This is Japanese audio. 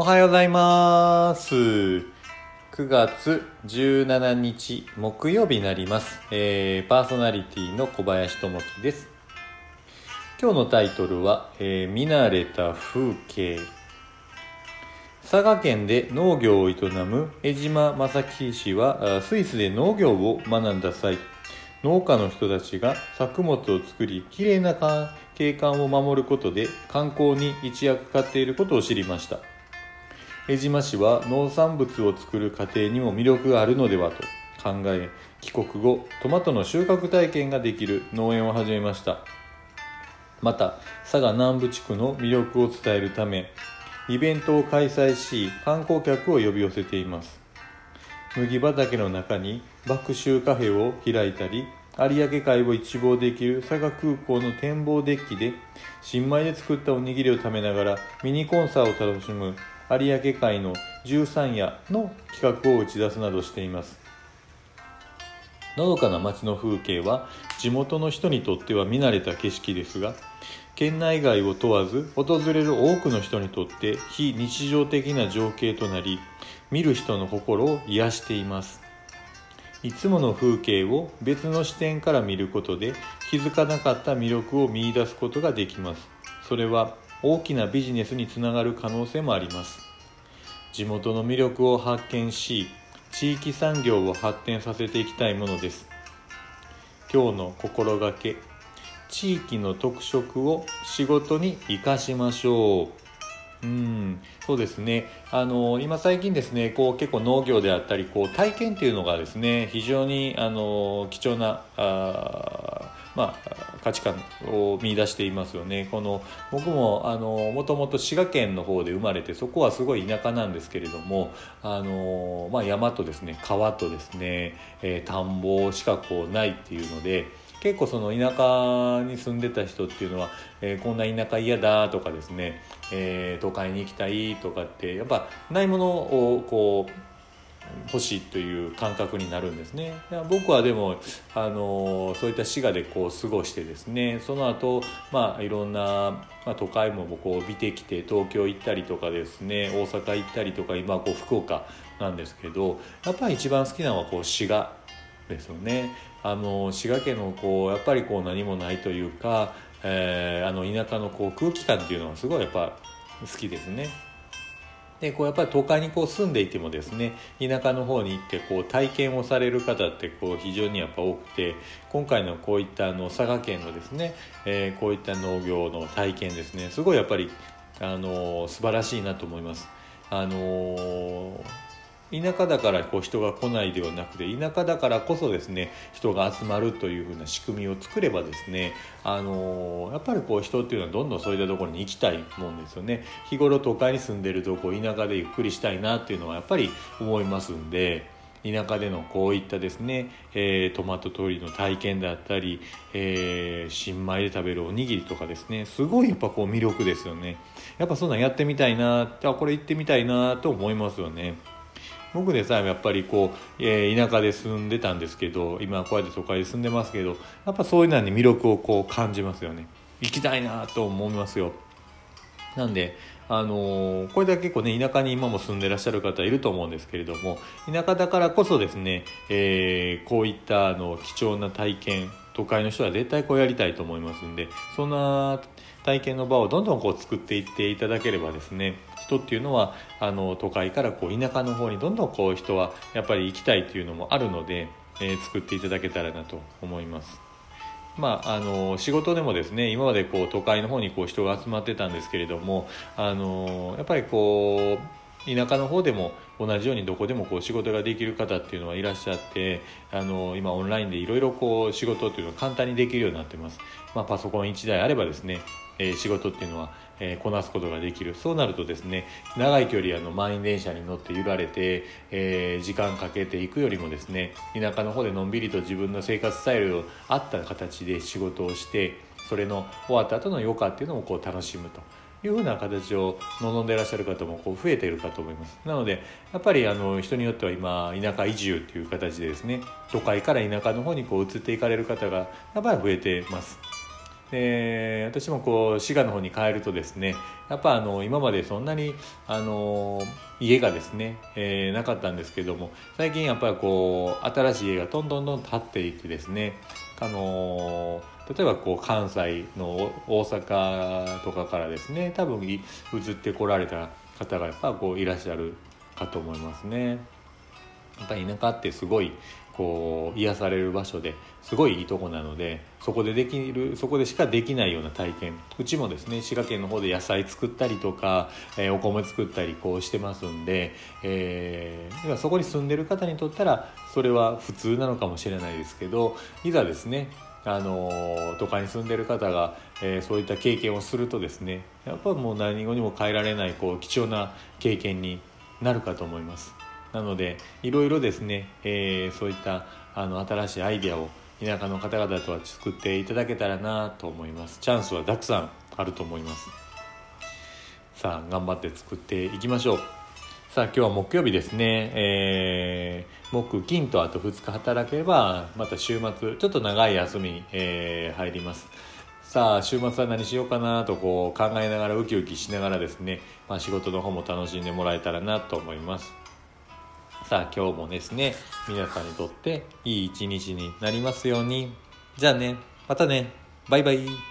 おはようございます。9月17日木曜日になります。えーパーソナリティの小林智樹です。今日のタイトルは、えー見慣れた風景。佐賀県で農業を営む江島正樹氏はスイスで農業を学んだ際農家の人たちが作物を作りきれいな景観を守ることで観光に一役買っていることを知りました江島氏は農産物を作る過程にも魅力があるのではと考え帰国後トマトの収穫体験ができる農園を始めました。また佐賀南部地区の魅力を伝えるためイベントを開催し観光客を呼び寄せています。麦畑の中に爆臭カフェを開いたり有明海を一望できる佐賀空港の展望デッキで新米で作ったおにぎりを食べながらミニコンサートを楽しむ有明海の13夜の企画を打ち出すなどしています。のどかな街の風景は地元の人にとっては見慣れた景色ですが県内外を問わず訪れる多くの人にとって非日常的な情景となり見る人の心を癒しています。いつもの風景を別の視点から見ることで気づかなかった魅力を見いだすことができます。それは大きなビジネスにつながる可能性もあります。地元の魅力を発見し地域産業を発展させていきたいものです。今日の心がけ地域の特色を仕事に生かしましょう。うんそうですね。あの今最近ですねこう結構農業であったりこう体験っていうのがですね非常にあの貴重なあまあ価値観を見出していますよね。この僕もあのもともと滋賀県の方で生まれてそこはすごい田舎なんですけれどもあの、まあ、山とですね川とですね、えー田んぼしかこうないっていうので結構その田舎に住んでた人っていうのは、えーこんな田舎嫌だとかですね、えー都会に行きたいとかってやっぱないものをこう欲しいという感覚になるんですね。僕はでもあのそういった滋賀でこう過ごしてですねその後まあいろんな、まあ、都会もこう見てきて東京行ったりとかですね大阪行ったりとか今こう福岡なんですけどやっぱり一番好きなのはこう滋賀ですよね。あの滋賀県のこうやっぱりこう何もないというか、えーあの田舎のこう空気感っていうのはすごいやっぱ好きですね。でこうやっぱり都会にこう住んでいてもですね田舎の方に行ってこう体験をされる方ってこう非常にやっぱ多くて今回のこういったあの佐賀県のですね、えーこういった農業の体験ですねすごいやっぱりあの素晴らしいなと思います。あの田舎だからこう人が来ないではなくて田舎だからこそですね人が集まるというふうな仕組みを作ればですねあのやっぱりこう人っていうのはどんどんそういったところに行きたいもんですよね。日頃都会に住んでるとこう田舎でゆっくりしたいなっていうのはやっぱり思いますんで田舎でのこういったですね、えートマト取りの体験であったり、えー新米で食べるおにぎりとかですねすごいやっぱこう魅力ですよね。やっぱそんなんやってみたいなあこれ行ってみたいなと思いますよね。僕でさえやっぱりこう、えー田舎で住んでたんですけど今こうやって都会で住んでますけどやっぱそういうのに魅力をこう感じますよね。行きたいなと思いますよ。なんで、あのーこれだけ結構ね田舎に今も住んでらっしゃる方いると思うんですけれども田舎だからこそですね、えーこういったあの貴重な体験都会の人は絶対こうやりたいと思いますんでそんな体験の場をどんどんこう作っていっていただければですね人っていうのはあの都会からこう田舎の方にどんどんこう人はやっぱり行きたいっていうのもあるので、えー作っていただけたらなと思います。まあ、あの仕事でもですね今までこう都会の方にこう人が集まってたんですけれどもあのやっぱりこう田舎の方でも同じようにどこでもこう仕事ができる方っていうのはいらっしゃってあの今オンラインでいろいろこう仕事っていうのが簡単にできるようになってます、まあ、パソコン1台あればですね、えー仕事っていうのは、えーこなすことができる。そうなるとですね長い距離あの満員電車に乗って揺られて、えー時間かけていくよりもですね田舎の方でのんびりと自分の生活スタイルを合った形で仕事をしてそれの終わった後の余暇っていうのをこう楽しむと。いうふうな形を望んでいらっしゃる方もこう増えているかと思います。なのでやっぱりあの人によっては今田舎移住っていう形でですね。都会から田舎の方にこう移っていかれる方がやっぱり増えてます。で私もこう滋賀の方に帰るとですねやっぱあの今までそんなにあの家がですね、えー、なかったんですけども最近やっぱりこう新しい家がどんどんどん建っていってですねあの例えばこう関西の大阪とかからですね多分移ってこられた方がやっぱこういらっしゃるかと思いますね。やっぱり田舎ってすごいこう癒される場所ですごいいいとこなのでそこでできるそこでしかできないような体験うちもですね滋賀県の方で野菜作ったりとか、えー、お米作ったりこうしてますんで、えー、そこに住んでる方にとったらそれは普通なのかもしれないですけどいざですねあの都会に住んでる方が、えー、そういった経験をするとですねやっぱもう何語にも変えられないこう貴重な経験になるかと思います。なのでいろいろですね、えー、そういったあの新しいアイデアを田舎の方々とは作っていただけたらなと思います。チャンスはたくさんあると思います。さあ頑張って作っていきましょう。さあ今日は木曜日ですね、えー、木金とあと2日働けばまた週末ちょっと長い休みに、えー、入ります。さあ週末は何しようかなとこう考えながらウキウキしながらですね、まあ、仕事の方も楽しんでもらえたらなと思います。さあ今日もですね皆さんにとっていい一日になりますように。じゃあねまたね。バイバイ。